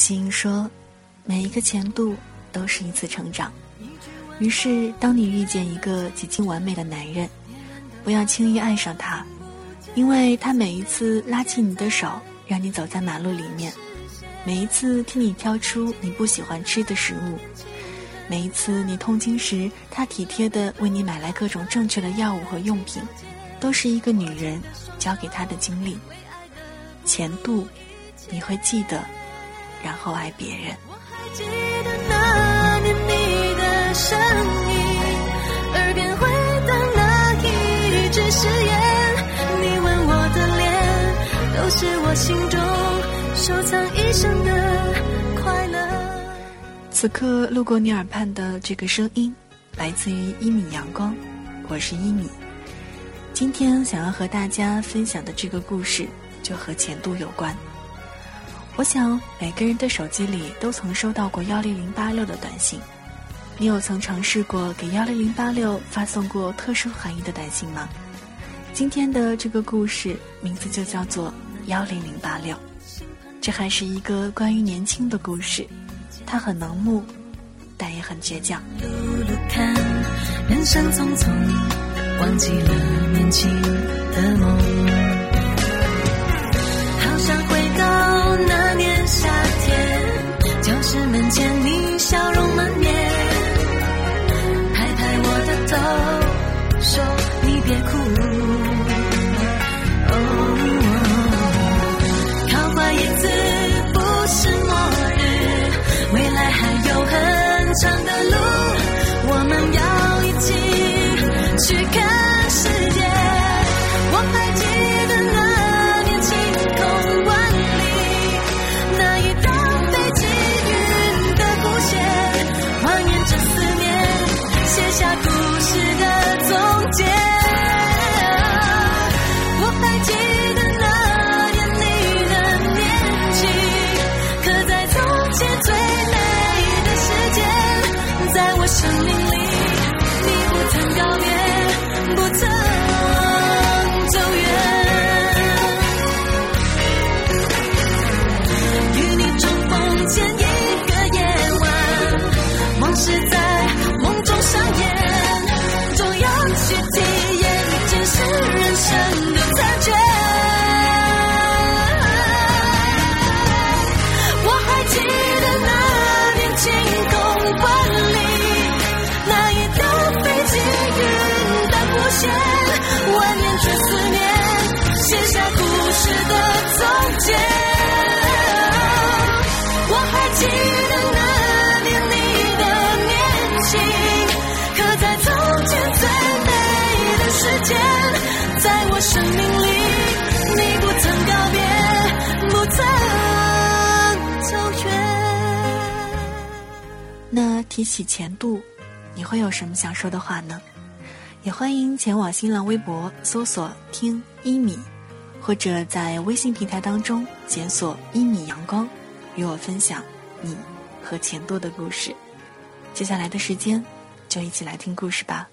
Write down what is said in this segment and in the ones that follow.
心说。每一个前度都是一次成长，于是当你遇见一个几近完美的男人，不要轻易爱上他，因为他每一次拉起你的手，让你走在马路里面，每一次替你挑出你不喜欢吃的食物，每一次你痛经时，他体贴的为你买来各种正确的药物和用品，都是一个女人教给他的经历。前度，你会记得，然后爱别人。我还记得那年你的声音，耳边回荡那一句誓言，你吻我的脸，都是我心中收藏一生的快乐。此刻路过你耳畔的这个声音，来自于一米阳光，我是一米。今天想要和大家分享的这个故事，就和前度有关。我想每个人的手机里都曾收到过幺零零八六的短信，你有曾尝试过给幺零零八六发送过特殊含义的短信吗？今天的这个故事名字就叫做幺零零八六，这还是一个关于年轻的故事，它很盲目，但也很倔强。人生匆匆，忘记了年轻的梦。夏天，教室门前，你笑容满面，拍拍我的头，说你别哭。提起钱度，你会有什么想说的话呢？也欢迎前往新浪微博搜索“听一米”，或者在微信平台当中检索“一米阳光”，与我分享你和钱度的故事。接下来的时间，就一起来听故事吧。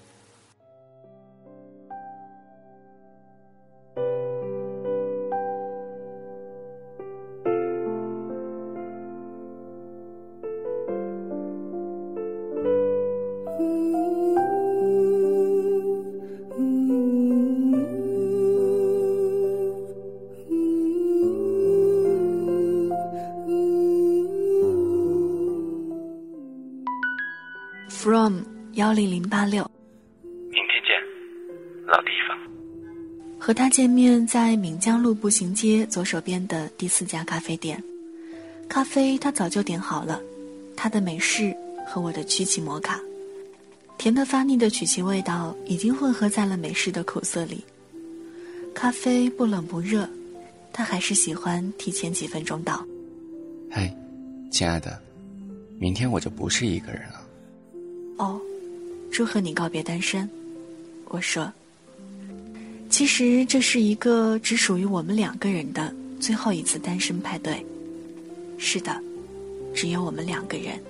八六。明天见，老地方。和他见面在闽江路步行街左手边的第四家咖啡店，咖啡他早就点好了，他的美式和我的曲奇摩卡，甜的发腻的曲奇味道已经混合在了美式的苦涩里。咖啡不冷不热，他还是喜欢提前几分钟到。嗨，亲爱的，明天我就不是一个人了。哦，祝贺你告别单身。我说。其实这是一个只属于我们两个人的最后一次单身派对。是的，只有我们两个人。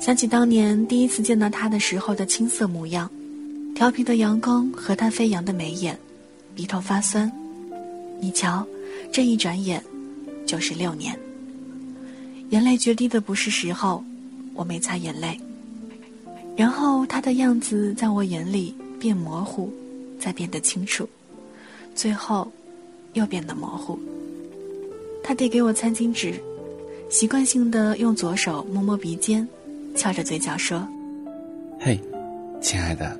想起当年第一次见到他的时候的青涩模样，调皮的阳光和他飞扬的眉眼，鼻头发酸。你瞧，这一转眼就是六年。眼泪决堤的不是时候，我没擦眼泪。然后他的样子在我眼里变模糊。再变得清楚，最后又变得模糊。他递给我餐巾纸，习惯性的用左手摸摸鼻尖，翘着嘴角说：“嘿，亲爱的，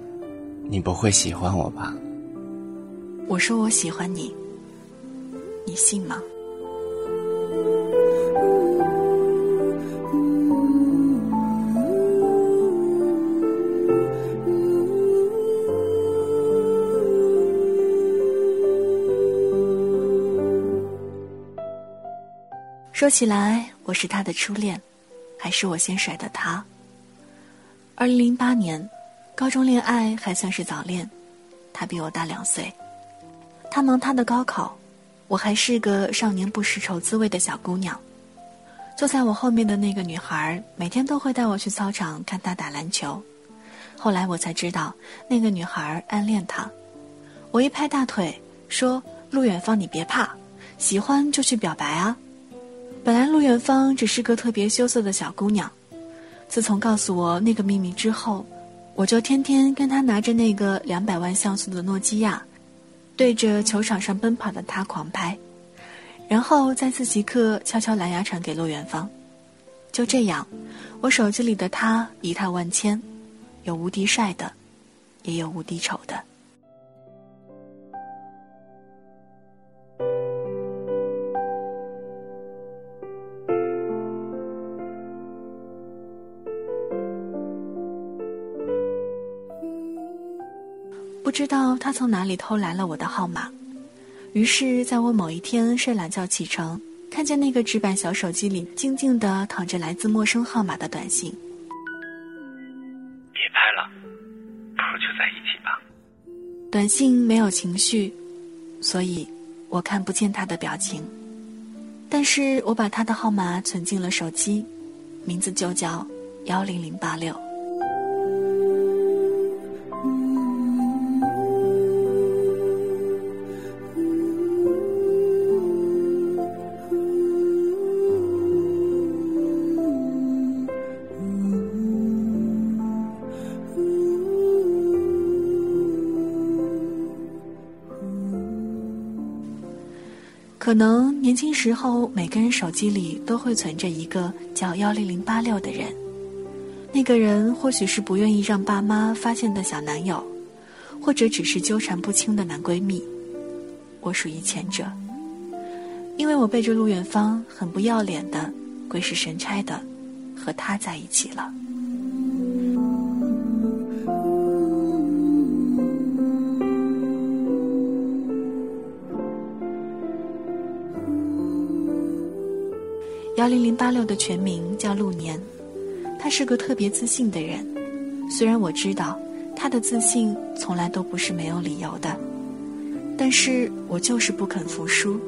你不会喜欢我吧？”我说：“我喜欢你，你信吗？”说起来，我是他的初恋，还是我先甩的他？二零零八年，高中恋爱还算是早恋，他比我大两岁。他忙他的高考，我还是个少年不识愁滋味的小姑娘。坐在我后面的那个女孩，每天都会带我去操场看他打篮球。后来我才知道，那个女孩暗恋他。我一拍大腿说：“陆远方，你别怕，喜欢就去表白啊。”本来陆远芳只是个特别羞涩的小姑娘，自从告诉我那个秘密之后，我就天天跟她拿着那个两百万像素的诺基亚，对着球场上奔跑的他狂拍，然后在自习课悄悄蓝牙传给陆远芳。就这样，我手机里的他一态万千，有无敌帅的，也有无敌丑的。知道他从哪里偷来了我的号码，于是，在我某一天睡懒觉起床，看见那个纸板小手机里静静的躺着来自陌生号码的短信。别拍了，不如就在一起吧。短信没有情绪，所以我看不见他的表情，但是我把他的号码存进了手机，名字就叫幺零零八六。可能年轻时候，每个人手机里都会存着一个叫幺零零八六的人，那个人或许是不愿意让爸妈发现的小男友，或者只是纠缠不清的男闺蜜。我属于前者，因为我背着陆远芳，很不要脸的、鬼使神差的和他在一起了。幺零零八六的全名叫陆年，他是个特别自信的人。虽然我知道他的自信从来都不是没有理由的，但是我就是不肯服输。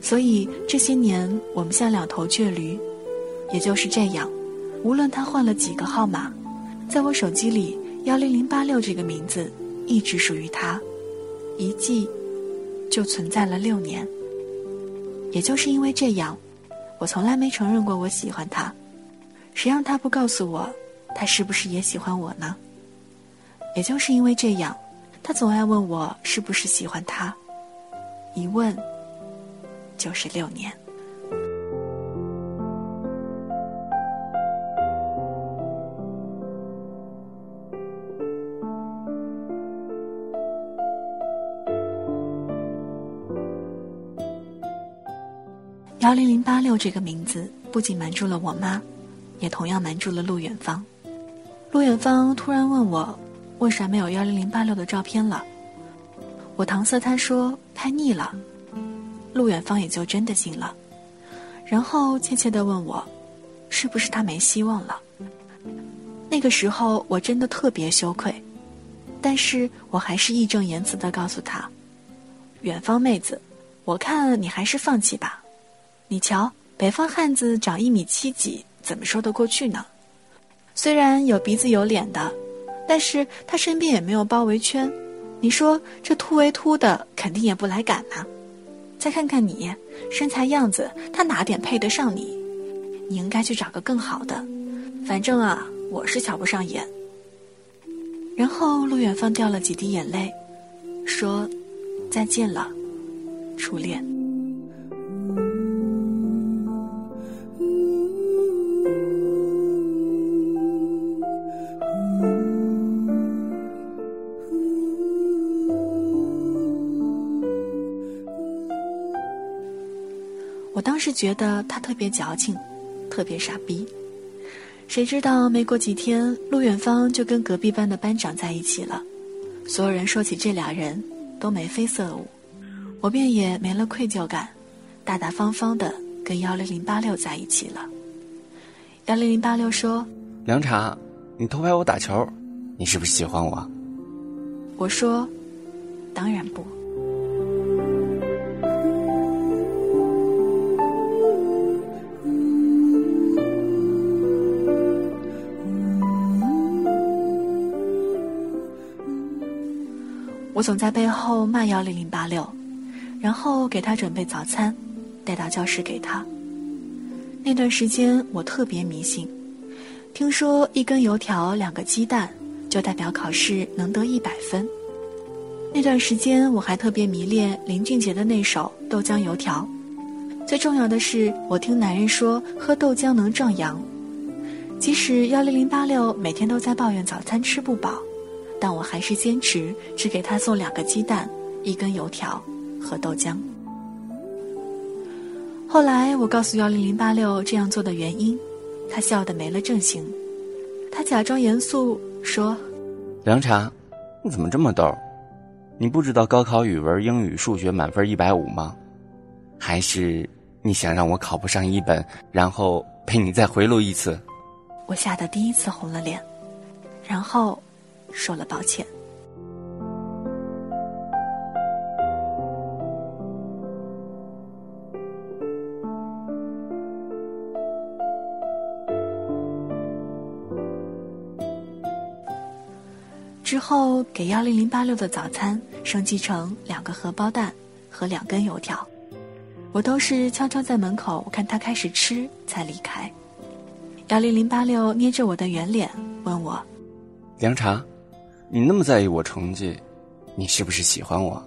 所以这些年我们像两头倔驴。也就是这样，无论他换了几个号码，在我手机里幺零零八六这个名字一直属于他，一记就存在了六年。也就是因为这样。我从来没承认过我喜欢他，谁让他不告诉我，他是不是也喜欢我呢？也就是因为这样，他总爱问我是不是喜欢他，一问就是六年。幺零零八六这个名字不仅瞒住了我妈，也同样瞒住了陆远方。陆远方突然问我，为啥没有幺零零八六的照片了？我搪塞他说拍腻了。陆远方也就真的信了，然后怯怯地问我，是不是他没希望了？那个时候我真的特别羞愧，但是我还是义正言辞地告诉他：“远方妹子，我看你还是放弃吧。”你瞧，北方汉子长一米七几，怎么说得过去呢？虽然有鼻子有脸的，但是他身边也没有包围圈。你说这突围突的，肯定也不来赶呢。再看看你，身材样子，他哪点配得上你？你应该去找个更好的。反正啊，我是瞧不上眼。然后陆远方掉了几滴眼泪，说：“再见了，初恋。”当时觉得他特别矫情，特别傻逼。谁知道没过几天，陆远方就跟隔壁班的班长在一起了。所有人说起这俩人，都眉飞色舞，我便也没了愧疚感，大大方方的跟幺零零八六在一起了。幺零零八六说：“凉茶，你偷拍我打球，你是不是喜欢我？”我说：“当然不。”总在背后骂幺零零八六，然后给他准备早餐，带到教室给他。那段时间我特别迷信，听说一根油条两个鸡蛋就代表考试能得一百分。那段时间我还特别迷恋林俊杰的那首《豆浆油条》。最重要的是，我听男人说喝豆浆能壮阳，即使幺零零八六每天都在抱怨早餐吃不饱。但我还是坚持只给他送两个鸡蛋、一根油条和豆浆。后来我告诉幺零零八六这样做的原因，他笑得没了正形。他假装严肃说：“凉茶，你怎么这么逗？你不知道高考语文、英语、数学满分一百五吗？还是你想让我考不上一本，然后陪你再回炉一次？”我吓得第一次红了脸，然后。说了抱歉。之后给幺零零八六的早餐升级成两个荷包蛋和两根油条，我都是悄悄在门口看他开始吃才离开。幺零零八六捏着我的圆脸问我：“凉茶。”你那么在意我成绩，你是不是喜欢我？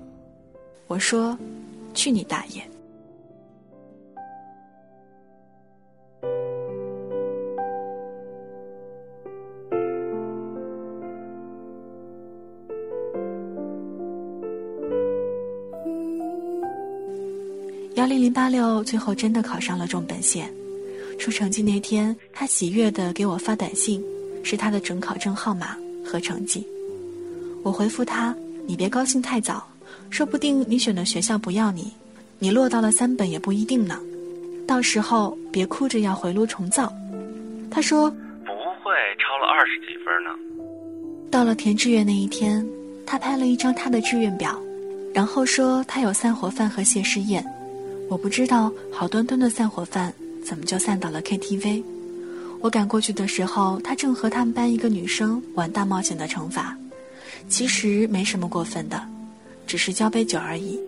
我说：“去你大爷！”幺零零八六最后真的考上了重本线，出成绩那天，他喜悦的给我发短信，是他的准考证号码和成绩。我回复他：“你别高兴太早，说不定你选的学校不要你，你落到了三本也不一定呢。到时候别哭着要回炉重造。”他说：“不会超了二十几分呢。”到了填志愿那一天，他拍了一张他的志愿表，然后说他有散伙饭和谢师宴。我不知道好端端的散伙饭怎么就散到了 KTV。我赶过去的时候，他正和他们班一个女生玩大冒险的惩罚。其实没什么过分的，只是交杯酒而已。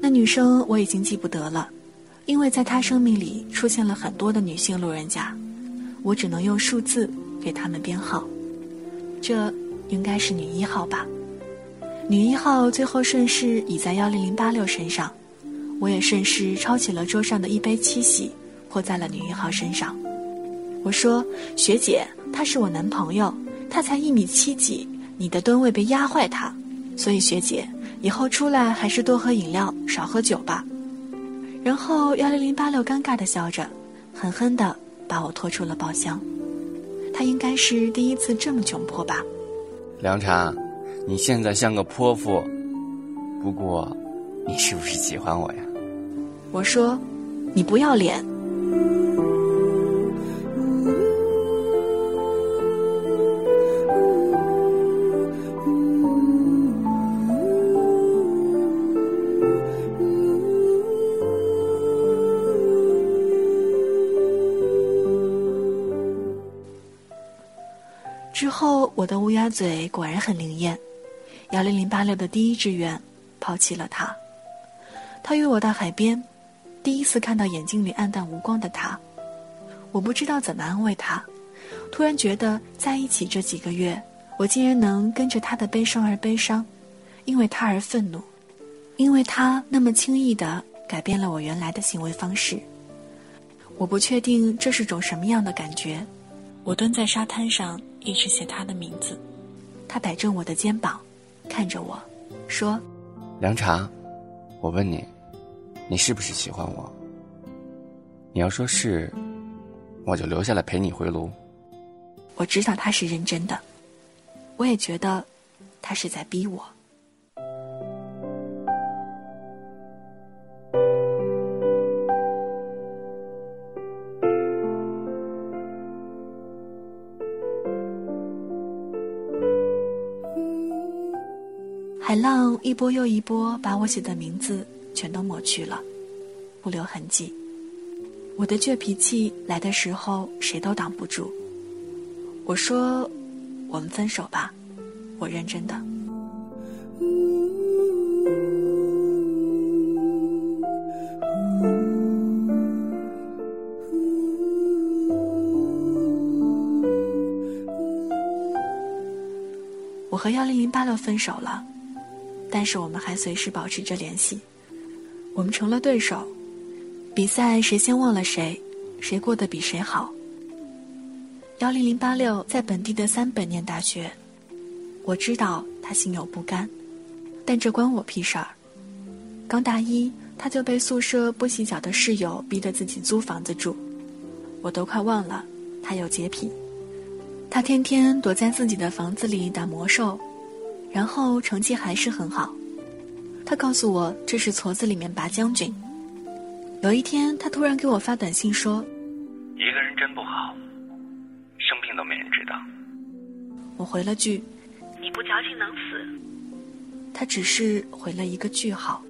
那女生我已经记不得了，因为在她生命里出现了很多的女性路人甲，我只能用数字给他们编号。这应该是女一号吧？女一号最后顺势倚在幺零零八六身上，我也顺势抄起了桌上的一杯七喜，泼在了女一号身上。我说：“学姐，他是我男朋友，他才一米七几。”你的吨位被压坏，它，所以学姐以后出来还是多喝饮料，少喝酒吧。然后幺零零八六尴尬的笑着，狠狠的把我拖出了包厢。他应该是第一次这么窘迫吧？凉茶，你现在像个泼妇，不过，你是不是喜欢我呀？我说，你不要脸。他嘴果然很灵验。幺零零八六的第一志愿，抛弃了他。他约我到海边，第一次看到眼睛里暗淡无光的他，我不知道怎么安慰他。突然觉得在一起这几个月，我竟然能跟着他的悲伤而悲伤，因为他而愤怒，因为他那么轻易的改变了我原来的行为方式。我不确定这是种什么样的感觉。我蹲在沙滩上，一直写他的名字。他摆正我的肩膀，看着我，说：“凉茶，我问你，你是不是喜欢我？你要说是，我就留下来陪你回炉。”我知道他是认真的，我也觉得他是在逼我。一波又一波，把我写的名字全都抹去了，不留痕迹。我的倔脾气来的时候，谁都挡不住。我说：“我们分手吧。”我认真的。我和幺零零八六分手了。但是我们还随时保持着联系，我们成了对手，比赛谁先忘了谁，谁过得比谁好。幺零零八六在本地的三本念大学，我知道他心有不甘，但这关我屁事儿。刚大一他就被宿舍不洗脚的室友逼得自己租房子住，我都快忘了他有洁癖，他天天躲在自己的房子里打魔兽。然后成绩还是很好，他告诉我这是矬子里面拔将军。有一天，他突然给我发短信说：“一个人真不好，生病都没人知道。”我回了句：“你不矫情能死。”他只是回了一个句号。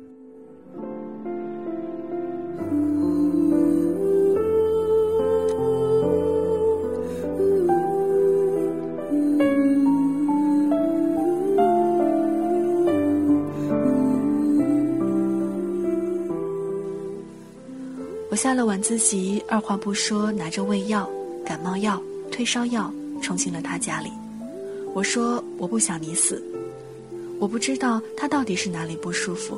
我下了晚自习，二话不说，拿着胃药、感冒药、退烧药，冲进了他家里。我说：“我不想你死。”我不知道他到底是哪里不舒服，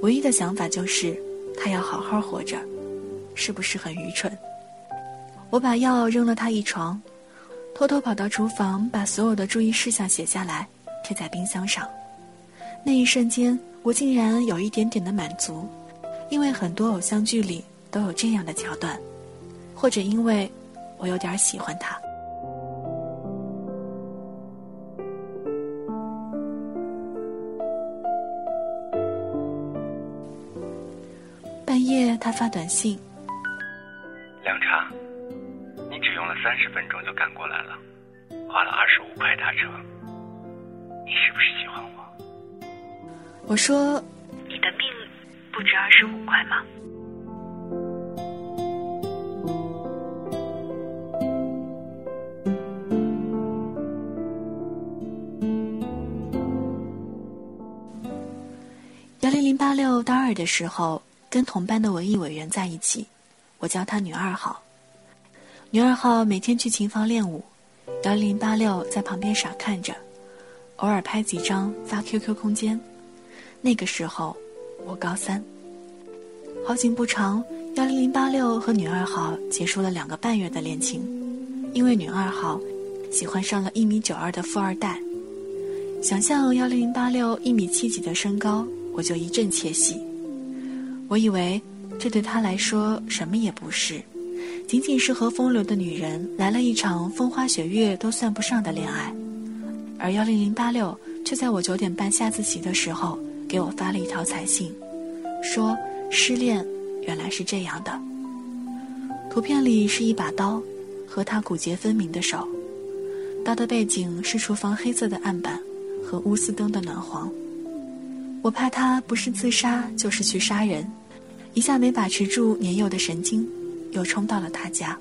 唯一的想法就是他要好好活着，是不是很愚蠢？我把药扔了他一床，偷偷跑到厨房，把所有的注意事项写下来，贴在冰箱上。那一瞬间，我竟然有一点点的满足，因为很多偶像剧里。都有这样的桥段，或者因为我有点喜欢他。半夜他发短信：“凉茶，你只用了三十分钟就赶过来了，花了二十五块打车，你是不是喜欢我？”我说：“你的命不值二十五块吗？”幺零零八六大二的时候，跟同班的文艺委员在一起，我叫她女二号。女二号每天去琴房练舞，幺零零八六在旁边傻看着，偶尔拍几张发 QQ 空间。那个时候，我高三。好景不长，幺零零八六和女二号结束了两个半月的恋情，因为女二号喜欢上了一米九二的富二代。想象幺零零八六一米七几的身高。我就一阵窃喜，我以为这对他来说什么也不是，仅仅是和风流的女人来了一场风花雪月都算不上的恋爱。而幺零零八六却在我九点半下自习的时候给我发了一条彩信，说失恋原来是这样的。图片里是一把刀和他骨节分明的手，刀的背景是厨房黑色的案板和钨丝灯的暖黄。我怕他不是自杀就是去杀人。一下没把持住年幼的神经，又冲到了他家。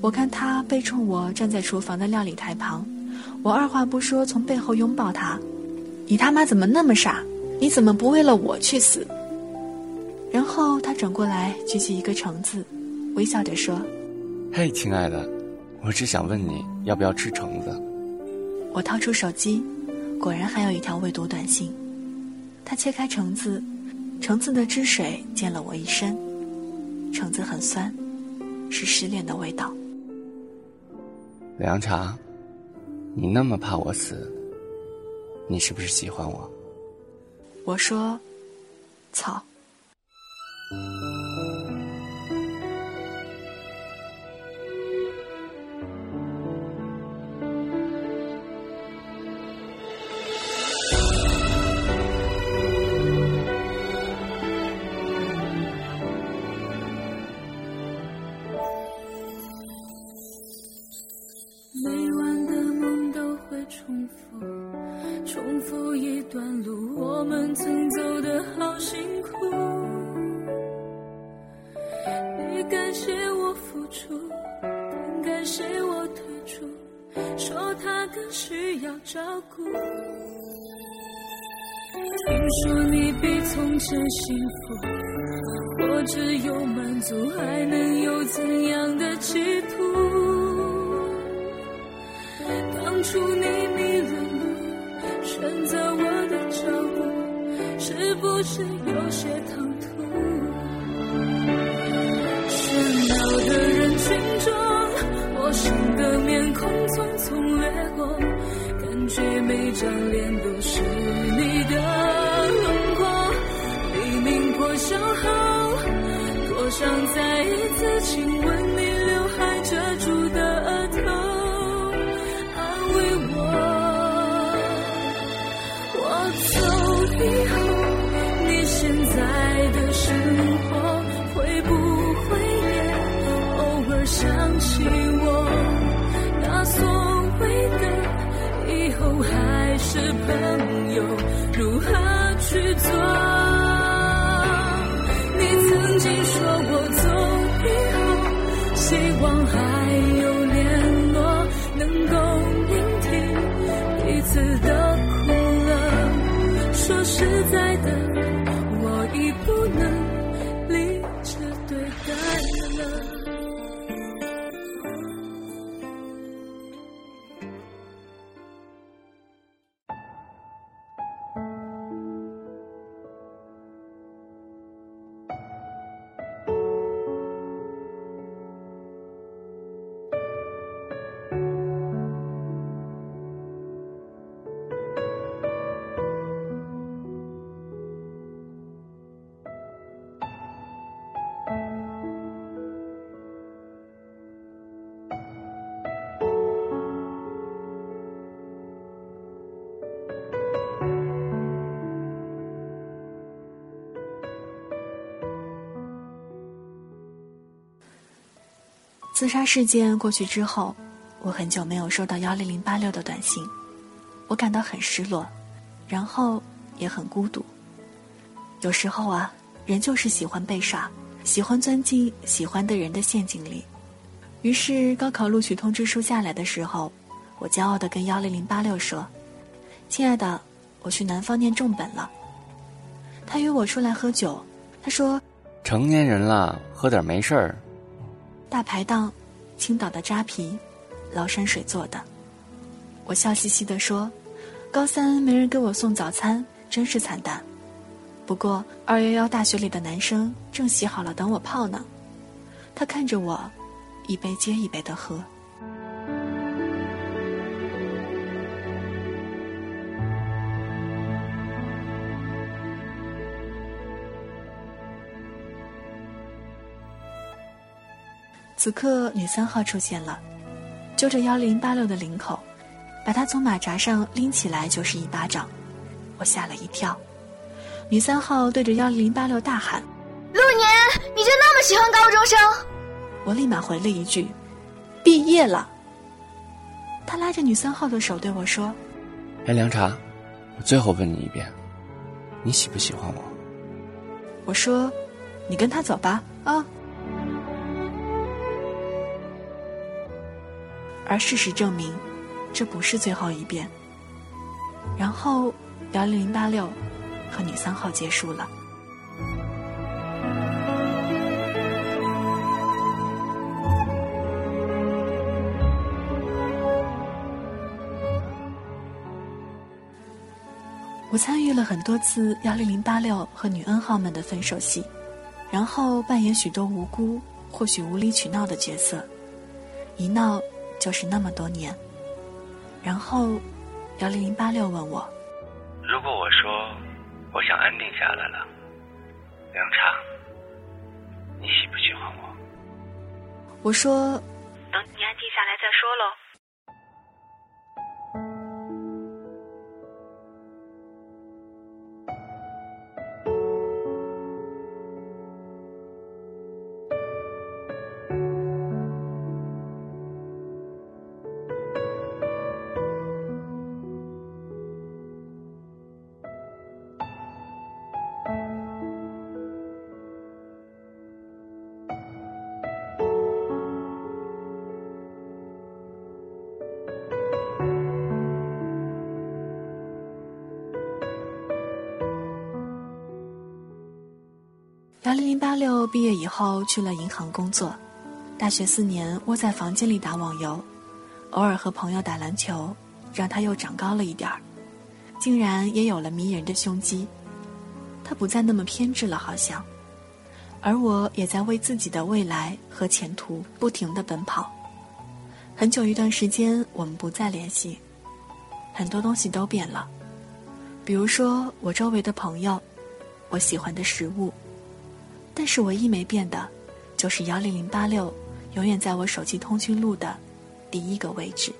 我看他背冲我站在厨房的料理台旁，我二话不说从背后拥抱他：“你他妈怎么那么傻？你怎么不为了我去死？”然后他转过来举起一个橙子，微笑着说：“嘿，亲爱的，我只想问你要不要吃橙子。”我掏出手机，果然还有一条未读短信。他切开橙子。橙子的汁水溅了我一身，橙子很酸，是失恋的味道。凉茶，你那么怕我死，你是不是喜欢我？我说，操。说你比从前幸福，我只有满足，还能有怎样的企图？当初你迷了路，选择我的脚步，是不是有些唐突？喧闹的人群中，陌生的面孔匆匆掠过。感觉每张脸想再一次亲吻你刘海遮住的额头，安慰我。我走以后，你现在的生活会不会也偶尔想起我那所谓的？以后还是朋，自杀事件过去之后，我很久没有收到幺零零八六的短信，我感到很失落，然后也很孤独。有时候啊，人就是喜欢被耍，喜欢钻进喜欢的人的陷阱里。于是高考录取通知书下来的时候，我骄傲的跟幺零零八六说：“亲爱的，我去南方念重本了。”他约我出来喝酒，他说：“成年人了，喝点没事儿。”大排档，青岛的扎啤，崂山水做的。我笑嘻嘻地说：“高三没人给我送早餐，真是惨淡。不过二幺幺大学里的男生正洗好了等我泡呢。”他看着我，一杯接一杯的喝。此刻女三号出现了，揪着幺零八六的领口，把他从马扎上拎起来就是一巴掌，我吓了一跳。女三号对着幺零八六大喊：“陆年，你就那么喜欢高中生？”我立马回了一句：“毕业了。”他拉着女三号的手对我说：“哎，凉茶，我最后问你一遍，你喜不喜欢我？”我说：“你跟他走吧，啊。”而事实证明，这不是最后一遍。然后，幺零零八六和女三号结束了。我参与了很多次幺零零八六和女 N 号们的分手戏，然后扮演许多无辜、或许无理取闹的角色，一闹。就是那么多年，然后，幺零零八六问我：“如果我说我想安定下来了，凉茶，你喜不喜欢我？”我说：“等你安定下来再说喽。”六毕业以后去了银行工作，大学四年窝在房间里打网游，偶尔和朋友打篮球，让他又长高了一点儿，竟然也有了迷人的胸肌。他不再那么偏执了，好像，而我也在为自己的未来和前途不停的奔跑。很久一段时间我们不再联系，很多东西都变了，比如说我周围的朋友，我喜欢的食物。但是唯一没变的，就是幺零零八六，永远在我手机通讯录的第一个位置。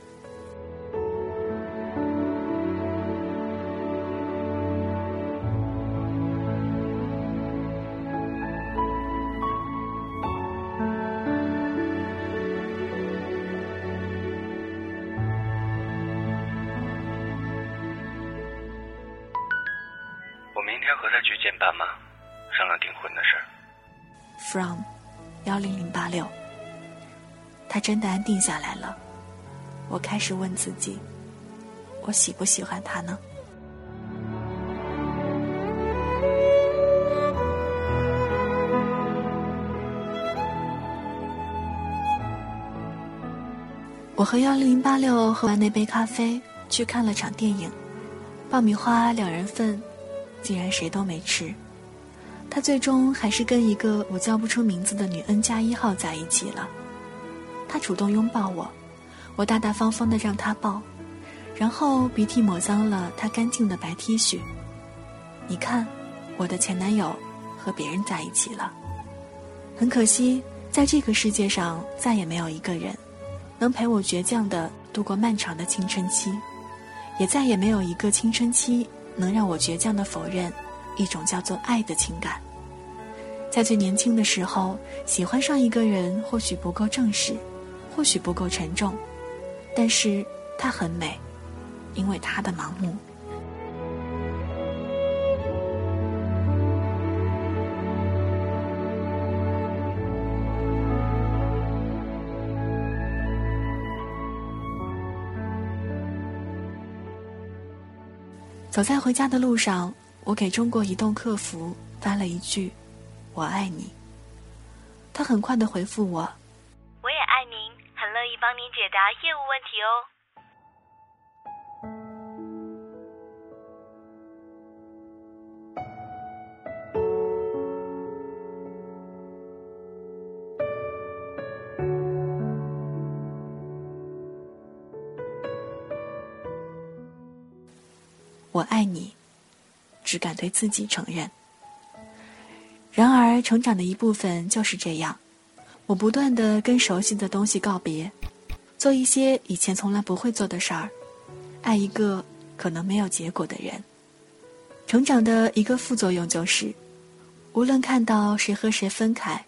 定下来了。我开始问自己，我喜不喜欢他呢？我和幺零零八六喝完那杯咖啡，去看了场电影，爆米花两人份，竟然谁都没吃。他最终还是跟一个我叫不出名字的女 N 加一号在一起了。他主动拥抱我，我大大方方的让他抱，然后鼻涕抹脏了他干净的白 T 恤。你看，我的前男友和别人在一起了。很可惜，在这个世界上再也没有一个人能陪我倔强的度过漫长的青春期，也再也没有一个青春期能让我倔强的否认。一种叫做爱的情感，在最年轻的时候，喜欢上一个人或许不够正式，或许不够沉重，但是它很美，因为它的盲目。走在回家的路上。我给中国移动客服发了一句：“我爱你。”他很快的回复我：“答业务问题哦。”我爱你。只敢对自己承认。然而，成长的一部分就是这样。我不断的跟熟悉的东西告别，做一些以前从来不会做的事儿，爱一个可能没有结果的人。成长的一个副作用就是，无论看到谁和谁分开，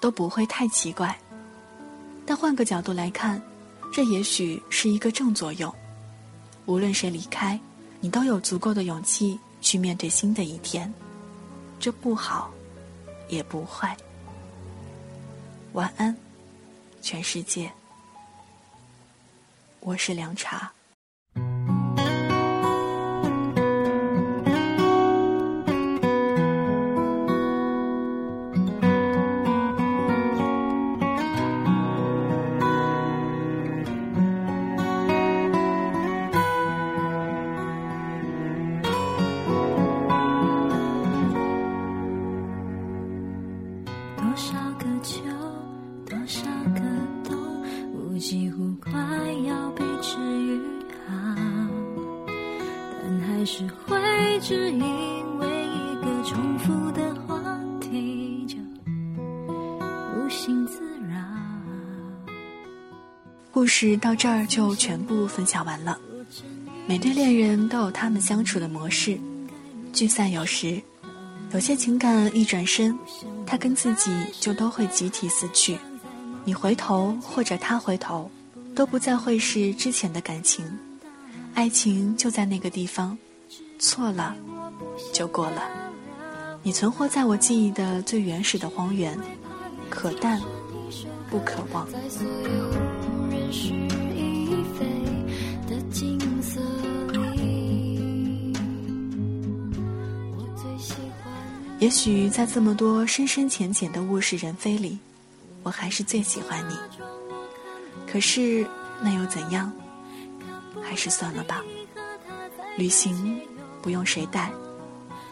都不会太奇怪。但换个角度来看，这也许是一个正作用。无论谁离开，你都有足够的勇气去面对新的一天。这不好，也不坏。晚安，全世界。我是凉茶。到这儿就全部分享完了。每对恋人都有他们相处的模式，聚散有时，有些情感一转身，他跟自己就都会集体死去。你回头或者他回头，都不再会是之前的感情。爱情就在那个地方，错了，就过了。你存活在我记忆的最原始的荒原，可淡，不可忘。也许在这么多深深浅浅的物是人非里，我还是最喜欢你。可是那又怎样？还是算了吧。旅行不用谁带，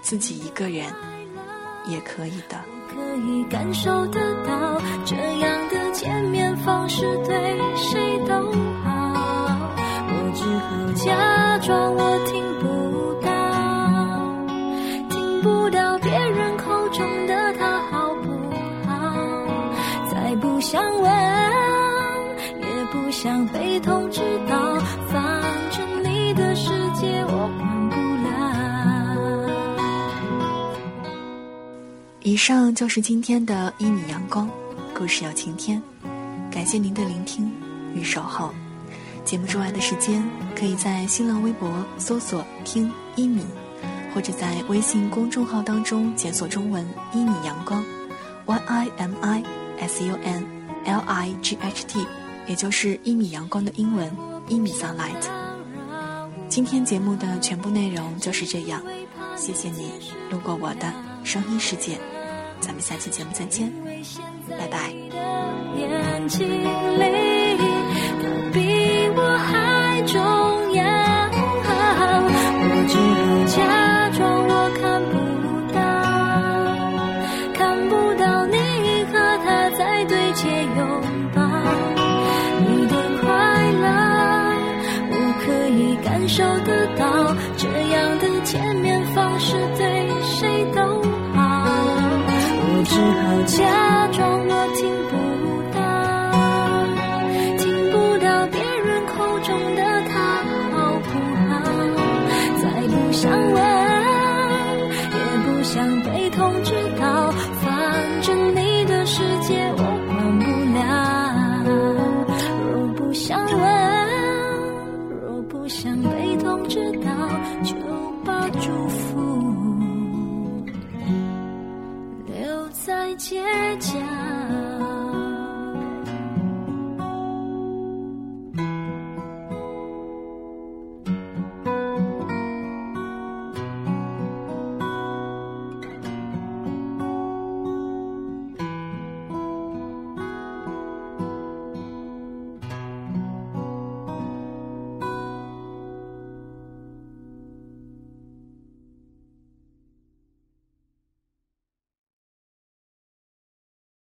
自己一个人也可以的。可以感受得到这样的见面方式对谁都好，我只好假装我听不到，听不到别人口中的他好不好？再不想问，也不想被通知到，以上就是今天的一米阳光，故事有晴天。感谢您的聆听与守候。节目之外的时间，可以在新浪微博搜索“听一米”，或者在微信公众号当中检索中文“一米阳光 ”（Y I M I S U N L I G H T），也就是一米阳光的英文“一米 sunlight”。今天节目的全部内容就是这样，谢谢你路过我的声音世界。咱们下期节目再见，拜拜。眼睛里，他比我还重要。我只好假装我看不到，看不到你和他在对街拥抱。你的快乐，我可以感受得到。这样的见面方式对